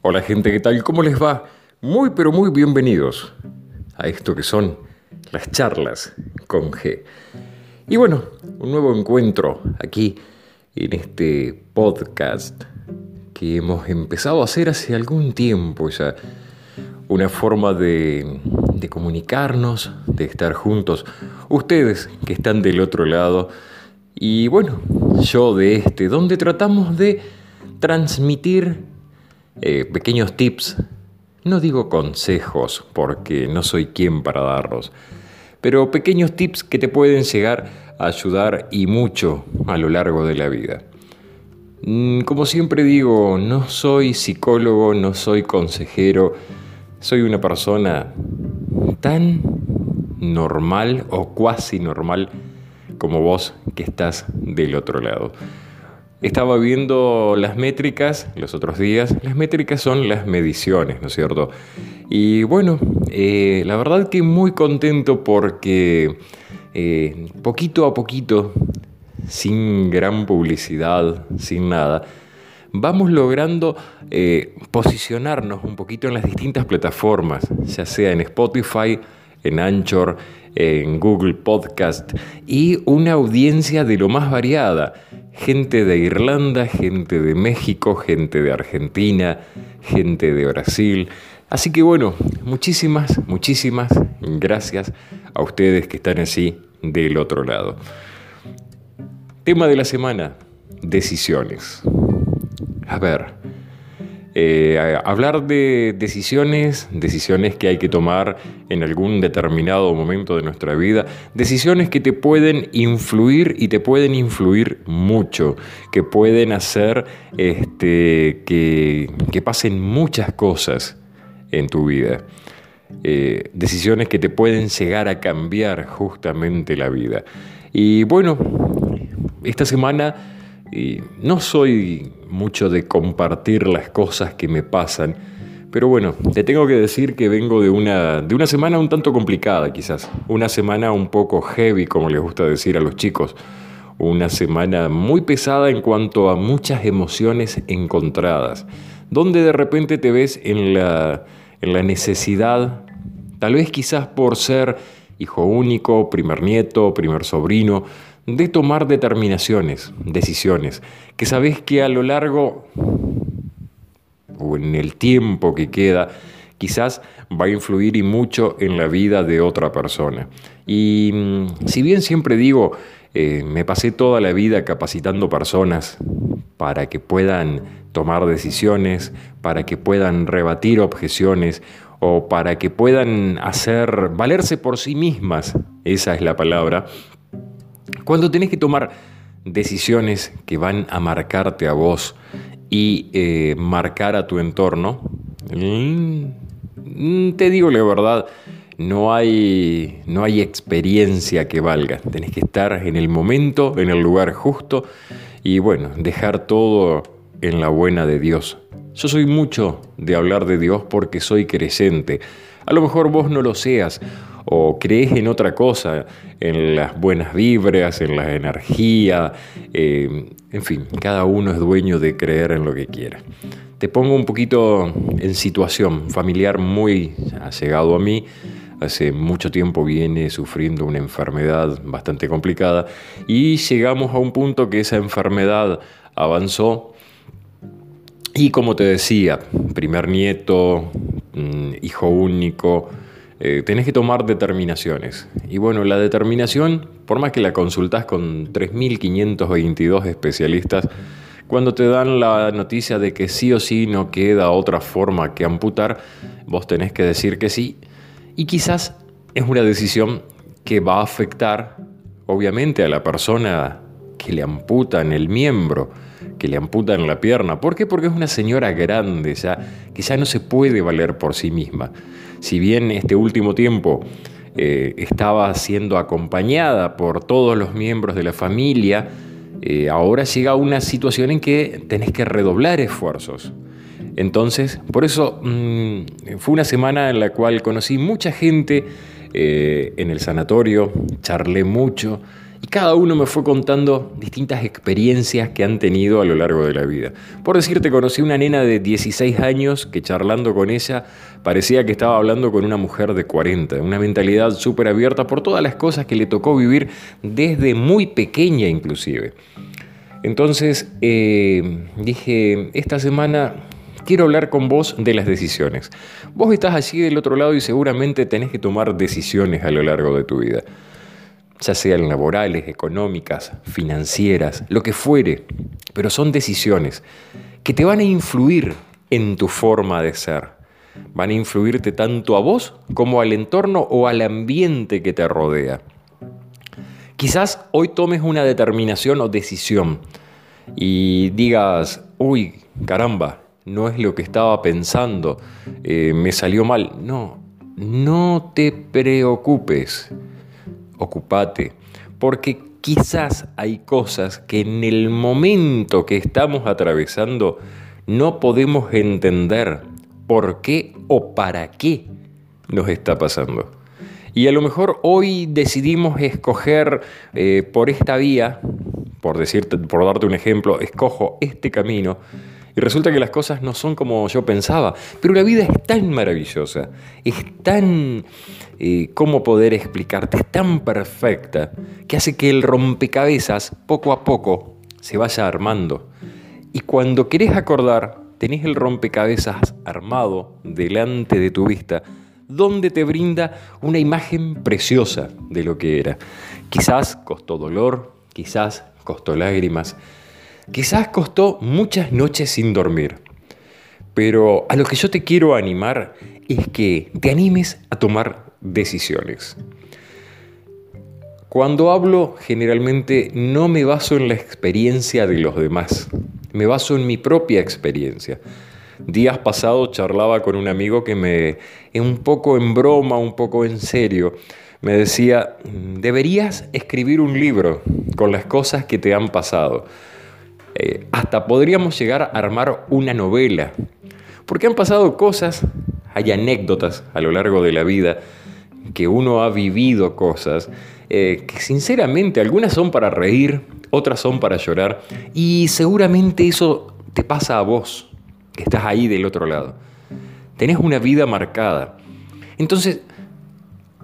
Hola gente, ¿qué tal? ¿Cómo les va? Muy pero muy bienvenidos a esto que son las charlas con G. Y bueno, un nuevo encuentro aquí en este podcast que hemos empezado a hacer hace algún tiempo ya. Una forma de, de comunicarnos, de estar juntos. Ustedes que están del otro lado y bueno, yo de este, donde tratamos de transmitir eh, pequeños tips, no digo consejos porque no soy quien para darlos, pero pequeños tips que te pueden llegar a ayudar y mucho a lo largo de la vida. Mm, como siempre digo, no soy psicólogo, no soy consejero, soy una persona tan normal o cuasi normal como vos que estás del otro lado. Estaba viendo las métricas los otros días. Las métricas son las mediciones, ¿no es cierto? Y bueno, eh, la verdad que muy contento porque eh, poquito a poquito, sin gran publicidad, sin nada, vamos logrando eh, posicionarnos un poquito en las distintas plataformas, ya sea en Spotify, en Anchor, en Google Podcast y una audiencia de lo más variada. Gente de Irlanda, gente de México, gente de Argentina, gente de Brasil. Así que bueno, muchísimas, muchísimas gracias a ustedes que están así del otro lado. Tema de la semana, decisiones. A ver, eh, hablar de decisiones, decisiones que hay que tomar en algún determinado momento de nuestra vida, decisiones que te pueden influir y te pueden influir mucho, que pueden hacer este, que, pasen muchas cosas en tu vida. Eh, decisiones que te pueden llegar a cambiar justamente la vida. Y bueno, esta semana y no soy mucho de compartir las cosas que me pasan, pero bueno, te tengo que decir que vengo de una, de una semana un tanto complicada quizás, una semana un poco heavy, como les gusta decir a los chicos, una semana muy pesada en cuanto a muchas emociones encontradas, donde de repente te ves en la, en la necesidad, tal vez quizás por ser hijo único, primer nieto, primer sobrino, de tomar determinaciones, decisiones, que sabes que a lo largo o en el tiempo que queda, quizás va a influir y mucho en la vida de otra persona. Y mm, si bien siempre digo, eh, me pasé toda la vida capacitando personas para que puedan tomar decisiones, para que puedan rebatir objeciones o para que puedan hacer valerse por sí mismas, esa es la palabra, cuando tenés que tomar decisiones que van a marcarte a vos y eh, marcar a tu entorno, mm, te digo la verdad, no hay, no hay experiencia que valga. Tenés que estar en el momento, en el lugar justo y bueno, dejar todo en la buena de Dios. Yo soy mucho de hablar de Dios porque soy creyente. A lo mejor vos no lo seas o crees en otra cosa, en las buenas vibras, en la energía, eh, en fin, cada uno es dueño de creer en lo que quiera. Te pongo un poquito en situación familiar muy llegado a mí. Hace mucho tiempo viene sufriendo una enfermedad bastante complicada y llegamos a un punto que esa enfermedad avanzó y como te decía, primer nieto, mm, hijo único, eh, tenés que tomar determinaciones. Y bueno, la determinación, por más que la consultás con 3.522 especialistas, cuando te dan la noticia de que sí o sí no queda otra forma que amputar, vos tenés que decir que sí. Y quizás es una decisión que va a afectar, obviamente, a la persona que le amputan el miembro, que le amputan la pierna. ¿Por qué? Porque es una señora grande, ya, que ya no se puede valer por sí misma si bien este último tiempo eh, estaba siendo acompañada por todos los miembros de la familia, eh, ahora llega una situación en que tenés que redoblar esfuerzos. Entonces, por eso mm, fue una semana en la cual conocí mucha gente eh, en el sanatorio, charlé mucho y cada uno me fue contando distintas experiencias que han tenido a lo largo de la vida. Por decirte, conocí una nena de 16 años que charlando con ella parecía que estaba hablando con una mujer de 40, una mentalidad súper abierta por todas las cosas que le tocó vivir desde muy pequeña inclusive. Entonces eh, dije, esta semana quiero hablar con vos de las decisiones. Vos estás allí del otro lado y seguramente tenés que tomar decisiones a lo largo de tu vida ya sean laborales, económicas, financieras, lo que fuere, pero son decisiones que te van a influir en tu forma de ser. Van a influirte tanto a vos como al entorno o al ambiente que te rodea. Quizás hoy tomes una determinación o decisión y digas, uy, caramba, no es lo que estaba pensando, eh, me salió mal. No, no te preocupes ocupate, porque quizás hay cosas que en el momento que estamos atravesando no podemos entender por qué o para qué nos está pasando. Y a lo mejor hoy decidimos escoger eh, por esta vía, por, decirte, por darte un ejemplo, escojo este camino, y resulta que las cosas no son como yo pensaba. Pero la vida es tan maravillosa, es tan, eh, ¿cómo poder explicarte? Es tan perfecta que hace que el rompecabezas poco a poco se vaya armando. Y cuando querés acordar, tenés el rompecabezas armado delante de tu vista, donde te brinda una imagen preciosa de lo que era. Quizás costó dolor, quizás costó lágrimas, Quizás costó muchas noches sin dormir, pero a lo que yo te quiero animar es que te animes a tomar decisiones. Cuando hablo generalmente no me baso en la experiencia de los demás, me baso en mi propia experiencia. Días pasados charlaba con un amigo que me, un poco en broma, un poco en serio, me decía, deberías escribir un libro con las cosas que te han pasado. Eh, hasta podríamos llegar a armar una novela, porque han pasado cosas, hay anécdotas a lo largo de la vida, que uno ha vivido cosas, eh, que sinceramente algunas son para reír, otras son para llorar, y seguramente eso te pasa a vos, que estás ahí del otro lado. Tenés una vida marcada. Entonces,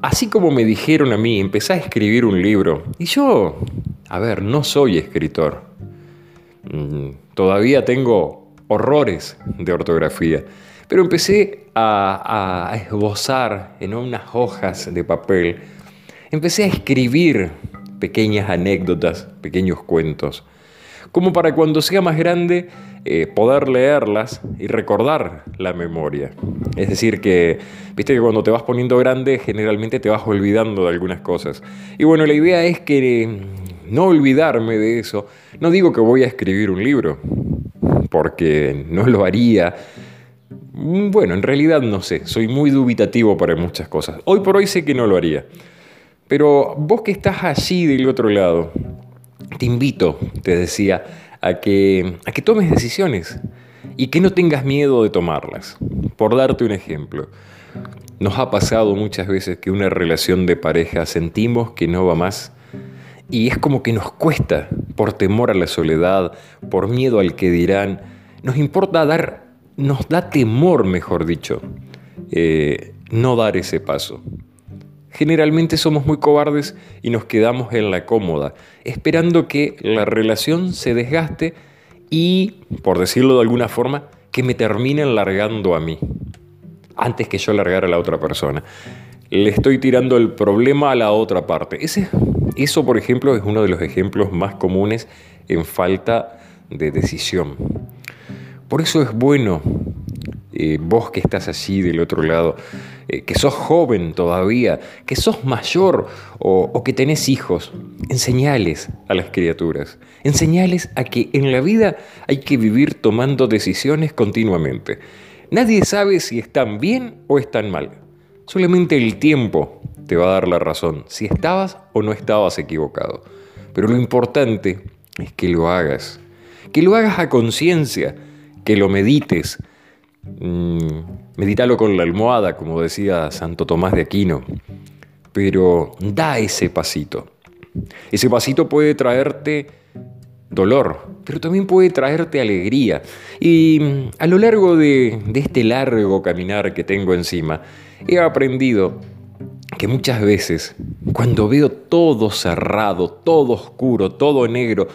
así como me dijeron a mí, empecé a escribir un libro, y yo, a ver, no soy escritor, todavía tengo horrores de ortografía, pero empecé a, esbozar en unas hojas de papel, empecé a escribir pequeñas anécdotas, pequeños cuentos, como para cuando sea más grande eh, poder leerlas y recordar la memoria. Es decir, que viste que cuando te vas poniendo grande generalmente te vas olvidando de algunas cosas. Y bueno, la idea es que no olvidarme de eso. No digo que voy a escribir un libro, porque no lo haría. Bueno, en realidad no sé, soy muy dubitativo para muchas cosas. Hoy por hoy sé que no lo haría. Pero vos que estás allí del otro lado, te invito, te decía, a que, a que tomes decisiones y que no tengas miedo de tomarlas. Por darte un ejemplo, nos ha pasado muchas veces que una relación de pareja sentimos que no va más y es como que nos cuesta, por temor a la soledad, por miedo al que dirán, nos importa dar, nos da temor, mejor dicho, eh, no dar ese paso. Generalmente somos muy cobardes y nos quedamos en la cómoda, esperando que la relación se desgaste y, por decirlo de alguna forma, que me terminen largando a mí, antes que yo largar a la otra persona. Le estoy tirando el problema a la otra parte. Ese eso, por ejemplo, es uno de los ejemplos más comunes en falta de decisión. Por eso es bueno, eh, vos que estás allí del otro lado, eh, que sos joven todavía, que sos mayor o, o que tenés hijos, enseñales a las criaturas, enseñales a que en la vida hay que vivir tomando decisiones continuamente. Nadie sabe si están bien o están mal. Solamente el tiempo te va a dar la razón, si estabas o no estabas equivocado. Pero lo importante es que lo hagas, que lo hagas a conciencia, que lo medites. Mm, medítalo con la almohada, como decía Santo Tomás de Aquino, pero da ese pasito. Ese pasito puede traerte dolor, pero también puede traerte alegría. Y mm, a lo largo de, de este largo caminar que tengo encima, he aprendido que muchas veces, cuando veo todo cerrado, todo oscuro, todo negro,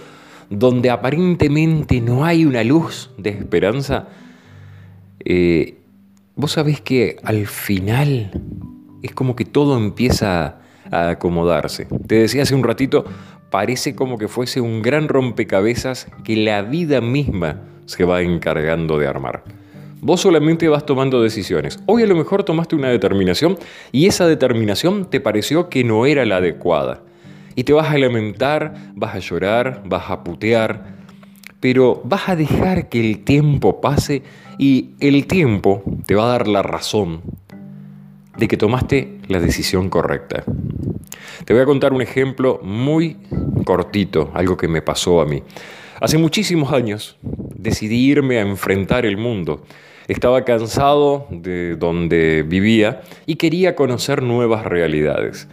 donde aparentemente no hay una luz de esperanza, eh, vos sabés que al final es como que todo empieza a acomodarse. Te decía hace un ratito, parece como que fuese un gran rompecabezas que la vida misma se va encargando de armar. Vos solamente vas tomando decisiones. Hoy a lo mejor tomaste una determinación y esa determinación te pareció que no era la adecuada. Y te vas a lamentar, vas a llorar, vas a putear, pero vas a dejar que el tiempo pase y el tiempo te va a dar la razón de que tomaste la decisión correcta. Te voy a contar un ejemplo muy cortito, algo que me pasó a mí. Hace muchísimos años decidí irme a enfrentar el mundo. Estaba cansado de donde vivía y quería conocer nuevas realidades.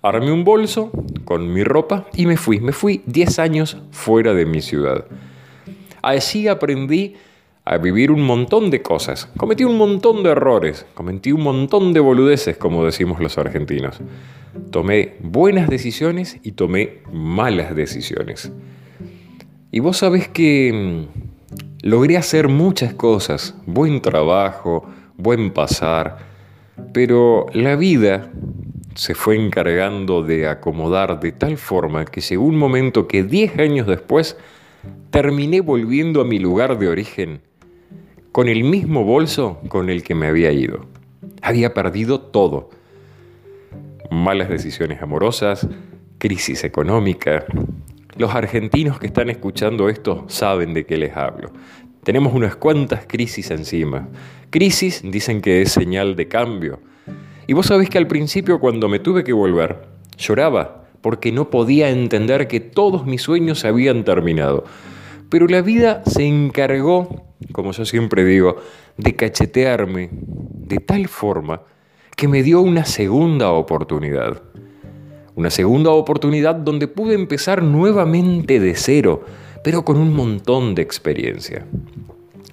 Armé un bolso con mi ropa y me fui. Me fui 10 años fuera de mi ciudad. Así aprendí a vivir un montón de cosas. Cometí un montón de errores, cometí un montón de boludeces, como decimos los argentinos. Tomé buenas decisiones y tomé malas decisiones. Y vos sabés que mm, logré hacer muchas cosas, buen trabajo, buen pasar, pero la vida se fue encargando de acomodar de tal forma que llegó un momento que 10 años después terminé volviendo a mi lugar de origen con el mismo bolso con el que me había ido. Había perdido todo. Malas decisiones amorosas, crisis económica. Los argentinos que están escuchando esto saben de qué les hablo. Tenemos unas cuantas crisis encima. Crisis dicen que es señal de cambio. Y vos sabés que al principio cuando me tuve que volver, lloraba porque no podía entender que todos mis sueños habían terminado. Pero la vida se encargó como yo siempre digo, de cachetearme de tal forma que me dio una segunda oportunidad. Una segunda oportunidad donde pude empezar nuevamente de cero, pero con un montón de experiencia.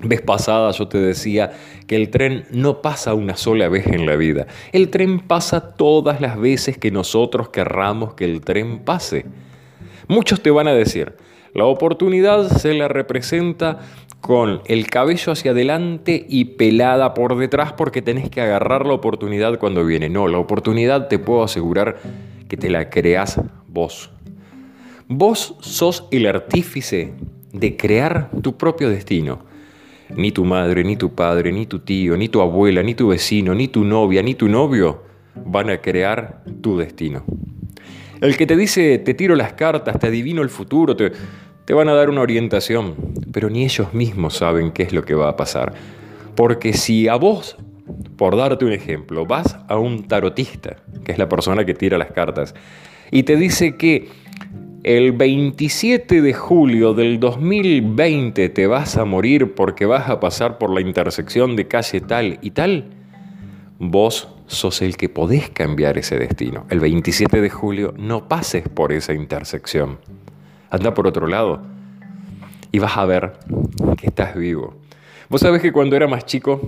Vez pasada yo te decía que el tren no pasa una sola vez en la vida. El tren pasa todas las veces que nosotros querramos que el tren pase. Muchos te van a decir, la oportunidad se la representa con el cabello hacia adelante y pelada por detrás porque tenés que agarrar la oportunidad cuando viene. No, la oportunidad te puedo asegurar que te la creas vos. Vos sos el artífice de crear tu propio destino. Ni tu madre, ni tu padre, ni tu tío, ni tu abuela, ni tu vecino, ni tu novia, ni tu novio van a crear tu destino. El que te dice, te tiro las cartas, te adivino el futuro, te, te van a dar una orientación, pero ni ellos mismos saben qué es lo que va a pasar. Porque si a vos, por darte un ejemplo, vas a un tarotista, que es la persona que tira las cartas, y te dice que el 27 de julio del 2020 te vas a morir porque vas a pasar por la intersección de calle tal y tal, vos sos el que podés cambiar ese destino. El 27 de julio no pases por esa intersección anda por otro lado y vas a ver que estás vivo. Vos sabés que cuando era más chico,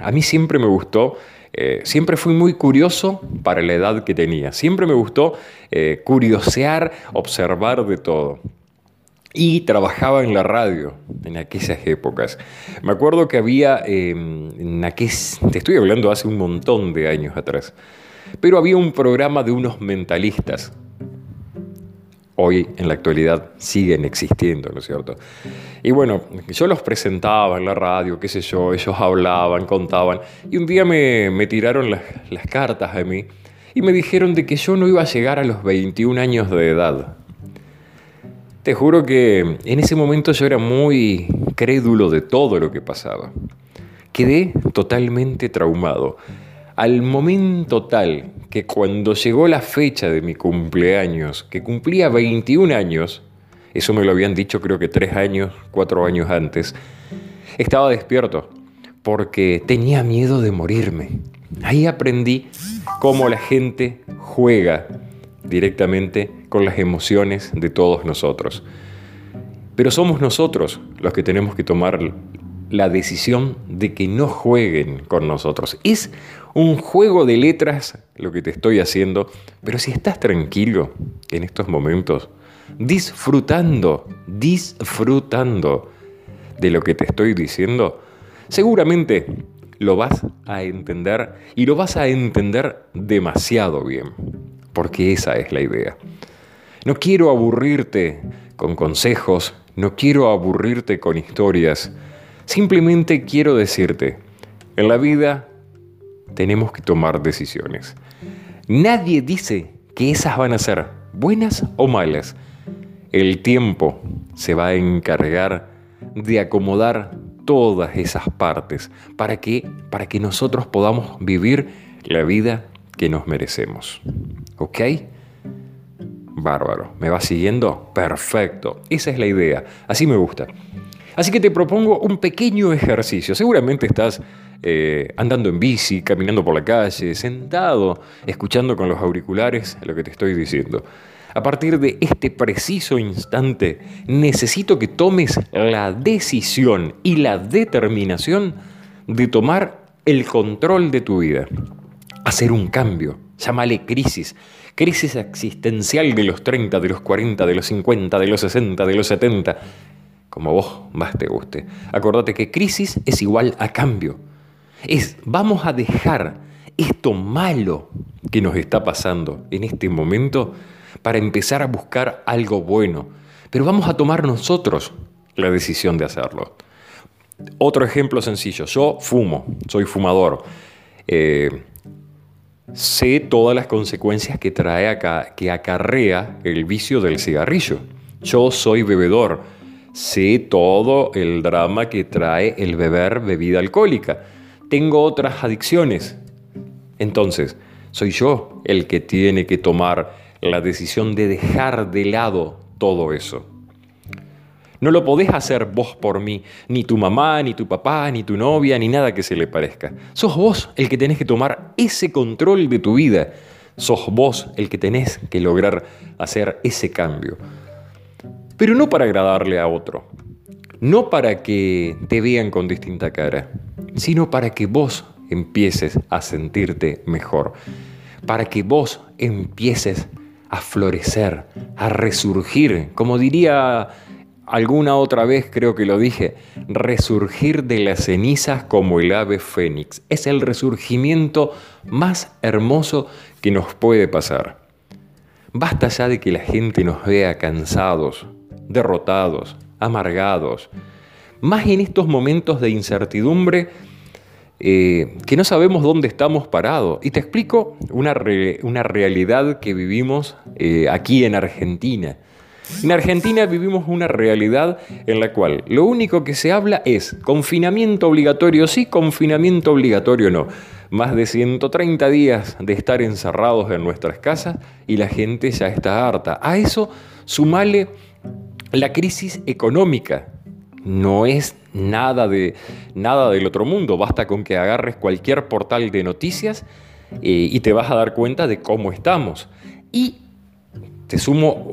a mí siempre me gustó, eh, siempre fui muy curioso para la edad que tenía, siempre me gustó eh, curiosear, observar de todo. Y trabajaba en la radio en aquellas épocas. Me acuerdo que había, em, en te estoy hablando hace un montón de años atrás, pero había un programa de unos mentalistas hoy en la actualidad siguen existiendo, ¿no es cierto? Y bueno, yo los presentaba en la radio, qué sé yo, ellos hablaban, contaban, y un día me, tiraron las, las cartas a mí y me dijeron de que yo no iba a llegar a los 21 años de edad. Te juro que en ese momento yo era muy crédulo de todo lo que pasaba. Quedé totalmente traumado. Al momento tal que cuando llegó la fecha de mi cumpleaños, que cumplía 21 años, eso me lo habían dicho creo que tres años, cuatro años antes, estaba despierto porque tenía miedo de morirme. Ahí aprendí cómo la gente juega directamente con las emociones de todos nosotros. Pero somos nosotros los que tenemos que tomar la decisión de que no jueguen con nosotros. Es un juego de letras lo que te estoy haciendo, pero si estás tranquilo en estos momentos, disfrutando, disfrutando de lo que te estoy diciendo, seguramente lo vas a entender y lo vas a entender demasiado bien, porque esa es la idea. No quiero aburrirte con consejos, no quiero aburrirte con historias, simplemente quiero decirte, en la vida tenemos que tomar decisiones. Nadie dice que esas van a ser buenas o malas. El tiempo se va a encargar de acomodar todas esas partes para que, para que nosotros podamos vivir la vida que nos merecemos. ¿Ok? Bárbaro. ¿Me va siguiendo? Perfecto. Esa es la idea. Así me gusta. Así que te propongo un pequeño ejercicio. Seguramente estás eh, andando en bici, caminando por la calle, sentado, escuchando con los auriculares lo que te estoy diciendo. A partir de este preciso instante, necesito que tomes la decisión y la determinación de tomar el control de tu vida. Hacer un cambio. Llámale crisis. Crisis existencial de los 30, de los 40, de los 50, de los 60, de los 70. Como vos más te guste. Acordate que crisis es igual a cambio. Es, vamos a dejar esto malo que nos está pasando en este momento para empezar a buscar algo bueno. Pero vamos a tomar nosotros la decisión de hacerlo. Otro ejemplo sencillo, yo fumo, soy fumador. Eh, sé todas las consecuencias que trae acá, que acarrea el vicio del cigarrillo. Yo soy bebedor, sé todo el drama que trae el beber bebida alcohólica. Tengo otras adicciones. Entonces, soy yo el que tiene que tomar la decisión de dejar de lado todo eso. No lo podés hacer vos por mí, ni tu mamá, ni tu papá, ni tu novia, ni nada que se le parezca. Sos vos el que tenés que tomar ese control de tu vida. Sos vos el que tenés que lograr hacer ese cambio. Pero no para agradarle a otro, no para que te vean con distinta cara, sino para que vos empieces a sentirte mejor, para que vos empieces a florecer, a resurgir, como diría alguna otra vez, creo que lo dije, resurgir de las cenizas como el ave fénix. Es el resurgimiento más hermoso que nos puede pasar. Basta ya de que la gente nos vea cansados, derrotados, amargados, más en estos momentos de incertidumbre eh, que no sabemos dónde estamos parados. Y te explico una, una realidad que vivimos eh, aquí en Argentina. En Argentina vivimos una realidad en la cual lo único que se habla es confinamiento obligatorio sí, confinamiento obligatorio no. Más de 130 días de estar encerrados en nuestras casas y la gente ya está harta. A eso sumale la crisis económica no es nada, de, nada del otro mundo. Basta con que agarres cualquier portal de noticias eh, y te vas a dar cuenta de cómo estamos. Y te sumo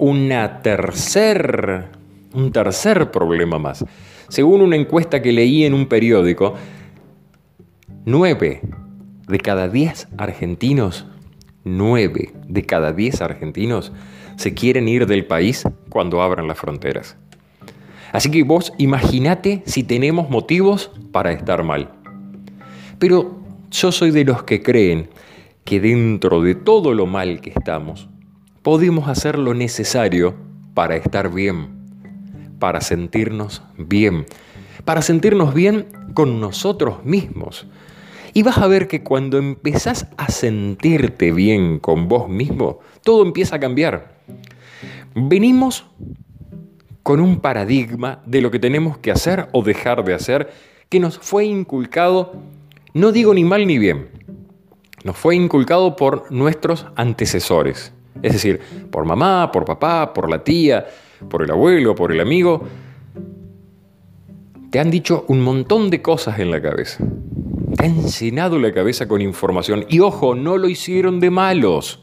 tercer, un tercer problema más. Según una encuesta que leí en un periódico, nueve de cada diez argentinos, nueve de cada diez argentinos se quieren ir del país cuando abran las fronteras. Así que vos imaginate si tenemos motivos para estar mal. Pero yo soy de los que creen que dentro de todo lo mal que estamos, podemos hacer lo necesario para estar bien, para sentirnos bien, para sentirnos bien con nosotros mismos. Y vas a ver que cuando empezás a sentirte bien con vos mismo, todo empieza a cambiar. Venimos con un paradigma de lo que tenemos que hacer o dejar de hacer que nos fue inculcado, no digo ni mal ni bien, nos fue inculcado por nuestros antecesores, es decir, por mamá, por papá, por la tía, por el abuelo, por el amigo. Te han dicho un montón de cosas en la cabeza. Han llenado la cabeza con información. Y ojo, no lo hicieron de malos.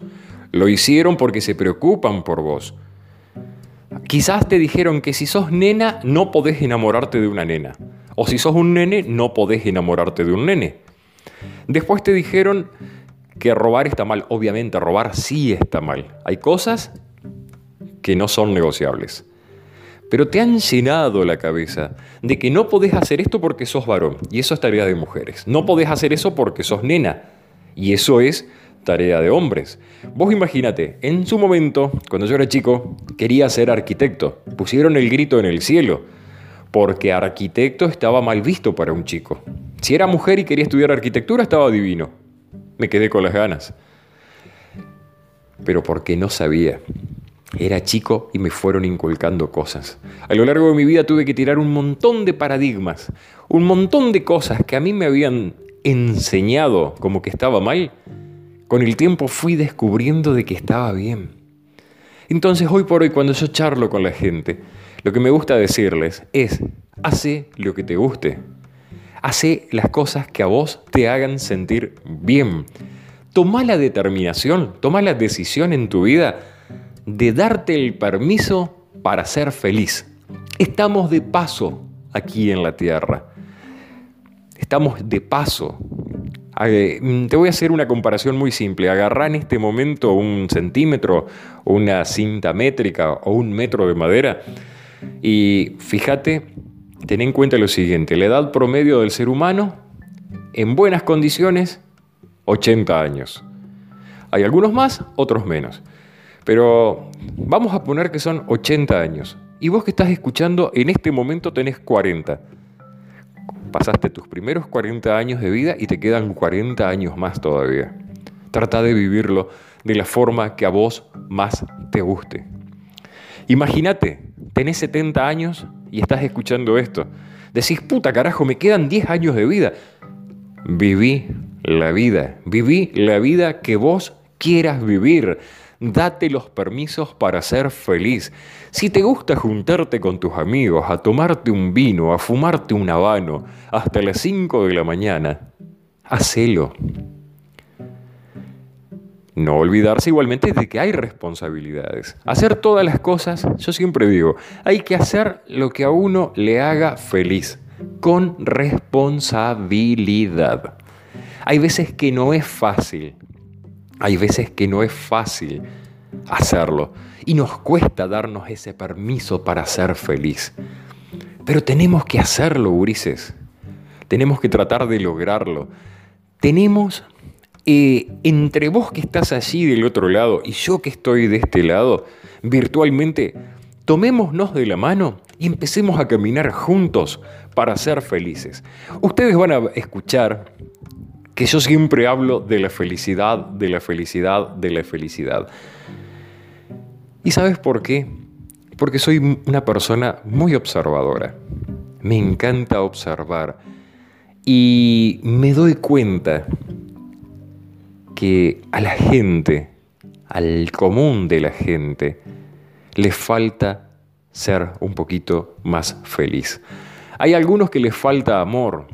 Lo hicieron porque se preocupan por vos. Quizás te dijeron que si sos nena no podés enamorarte de una nena. O si sos un nene no podés enamorarte de un nene. Después te dijeron que robar está mal. Obviamente robar sí está mal. Hay cosas que no son negociables. Pero te han llenado la cabeza de que no podés hacer esto porque sos varón. Y eso es tarea de mujeres. No podés hacer eso porque sos nena. Y eso es tarea de hombres. Vos imagínate, en su momento, cuando yo era chico, quería ser arquitecto. Pusieron el grito en el cielo, porque arquitecto estaba mal visto para un chico. Si era mujer y quería estudiar arquitectura, estaba divino. Me quedé con las ganas. Pero porque no sabía. Era chico y me fueron inculcando cosas. A lo largo de mi vida tuve que tirar un montón de paradigmas, un montón de cosas que a mí me habían enseñado como que estaba mal con el tiempo fui descubriendo de que estaba bien. Entonces hoy por hoy cuando yo charlo con la gente, lo que me gusta decirles es, hace lo que te guste. Hace las cosas que a vos te hagan sentir bien. Toma la determinación, toma la decisión en tu vida de darte el permiso para ser feliz. Estamos de paso aquí en la tierra. Estamos de paso. Mm, te voy a hacer una comparación muy simple. Agarrá en este momento un centímetro, una cinta métrica o un metro de madera y fíjate, ten en cuenta lo siguiente, la edad promedio del ser humano en buenas condiciones, 80 años. Hay algunos más, otros menos. Pero vamos a poner que son 80 años. Y vos que estás escuchando, en este momento tenés 40 pasaste tus primeros 40 años de vida y te quedan 40 años más todavía. Trata de vivirlo de la forma que a vos más te guste. Imagínate, tenés 70 años y estás escuchando esto. Decís, puta carajo, me quedan 10 años de vida. Viví la vida, viví la vida que vos quieras vivir. Date los permisos para ser feliz. Si te gusta juntarte con tus amigos, a tomarte un vino, a fumarte un habano hasta las 5 de la mañana, hacelo. No olvidarse igualmente de que hay responsabilidades. Hacer todas las cosas, yo siempre digo, hay que hacer lo que a uno le haga feliz, con responsabilidad. Hay veces que no es fácil, hay veces que no es fácil hacerlo y nos cuesta darnos ese permiso para ser feliz. Pero tenemos que hacerlo, Ulises. Tenemos que tratar de lograrlo. Tenemos, eh, entre vos que estás allí del otro lado y yo que estoy de este lado, virtualmente, tomémonos de la mano y empecemos a caminar juntos para ser felices. Ustedes van a escuchar que yo siempre hablo de la felicidad, de la felicidad, de la felicidad. ¿Y sabes por qué? Porque soy una persona muy observadora. Me encanta observar. Y me doy cuenta que a la gente, al común de la gente, le falta ser un poquito más feliz. Hay algunos que les falta amor,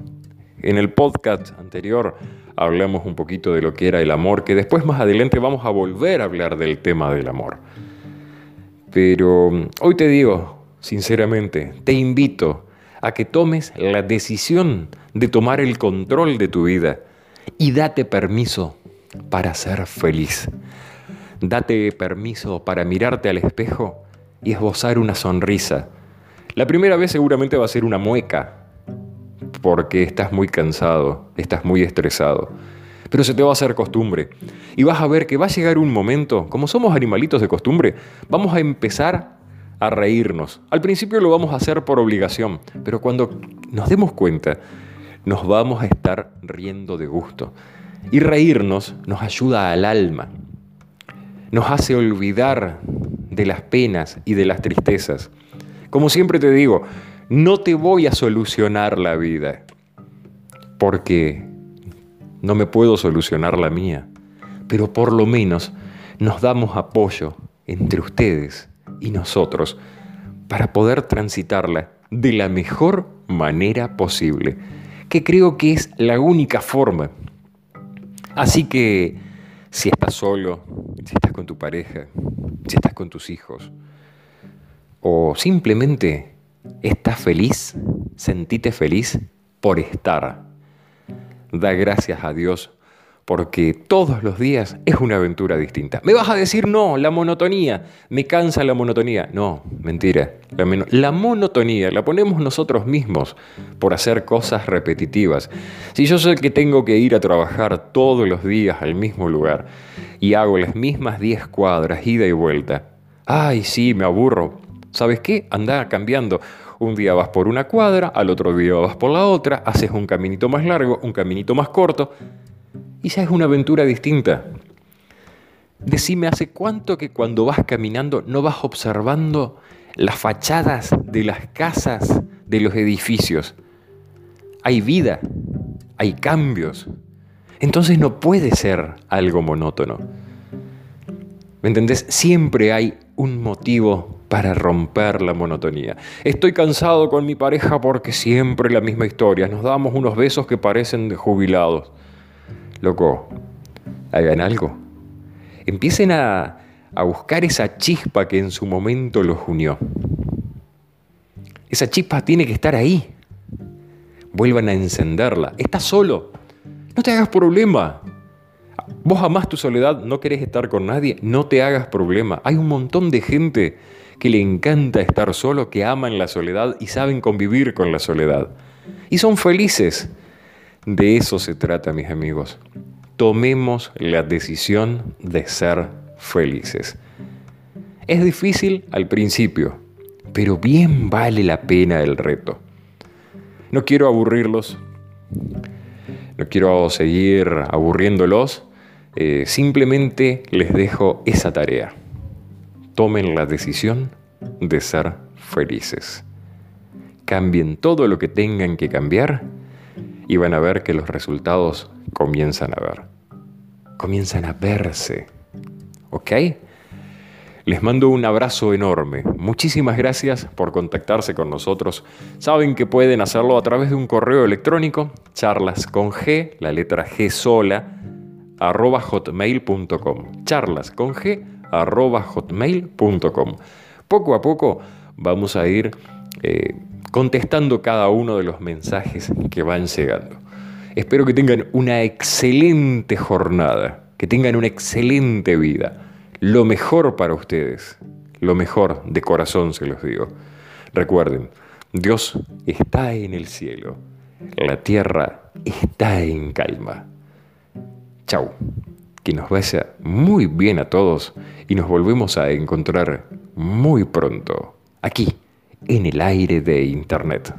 en el podcast anterior hablamos un poquito de lo que era el amor, que después más adelante vamos a volver a hablar del tema del amor. Pero mm, hoy te digo, sinceramente, te invito a que tomes la decisión de tomar el control de tu vida y date permiso para ser feliz. Date permiso para mirarte al espejo y esbozar una sonrisa. La primera vez seguramente va a ser una mueca, porque estás muy cansado, estás muy estresado. Pero se te va a hacer costumbre. Y vas a ver que va a llegar un momento, como somos animalitos de costumbre, vamos a empezar a reírnos. Al principio lo vamos a hacer por obligación, pero cuando nos demos cuenta, nos vamos a estar riendo de gusto. Y reírnos nos ayuda al alma, nos hace olvidar de las penas y de las tristezas. Como siempre te digo, no te voy a solucionar la vida, porque no me puedo solucionar la mía, pero por lo menos nos damos apoyo entre ustedes y nosotros para poder transitarla de la mejor manera posible, que creo que es la única forma. Así que si estás solo, si estás con tu pareja, si estás con tus hijos, o simplemente estás feliz, sentite feliz por estar. Da gracias a Dios porque todos los días es una aventura distinta. Me vas a decir, no, la monotonía, me cansa la monotonía. No, mentira. La, la, monotonía la ponemos nosotros mismos por hacer cosas repetitivas. Si yo sé que tengo que ir a trabajar todos los días al mismo lugar y hago las mismas 10 cuadras, ida y vuelta, ay, sí, me aburro. ¿Sabes qué? Anda cambiando. Un día vas por una cuadra, al otro día vas por la otra, haces un caminito más largo, un caminito más corto y ya es una aventura distinta. Decime, ¿hace cuánto que cuando vas caminando no vas observando las fachadas de las casas, de los edificios? Hay vida, hay cambios. Entonces no puede ser algo monótono. ¿Me entendés? Siempre hay un motivo para romper la monotonía. Estoy cansado con mi pareja porque siempre la misma historia. Nos damos unos besos que parecen de jubilados loco, hagan algo. Empiecen a, a buscar esa chispa que en su momento los unió. Esa chispa tiene que estar ahí. Vuelvan a encenderla. Estás solo. No te hagas problema. Vos amás tu soledad, no querés estar con nadie, no te hagas problema. Hay un montón de gente que le encanta estar solo, que aman la soledad y saben convivir con la soledad. Y son felices. De eso se trata, mis amigos. Tomemos la decisión de ser felices. Es difícil al principio, pero bien vale la pena el reto. No quiero aburrirlos, no quiero seguir aburriéndolos, eh, simplemente les dejo esa tarea. Tomen la decisión de ser felices. Cambien todo lo que tengan que cambiar y van a ver que los resultados comienzan a ver. Comienzan a verse. ¿Ok? Les mando un abrazo enorme. Muchísimas gracias por contactarse con nosotros. Saben que pueden hacerlo a través de un correo electrónico, charlas con G, la letra G sola, arroba hotmail.com. Charlas con G, hotmail.com. Poco a poco vamos a ir eh, contestando cada uno de los mensajes que van llegando. Espero que tengan una excelente jornada, que tengan una excelente vida. Lo mejor para ustedes, lo mejor de corazón se los digo. Recuerden, Dios está en el cielo, la tierra está en calma. Chau, que nos vaya muy bien a todos y nos volvemos a encontrar muy pronto, aquí en el aire de Internet.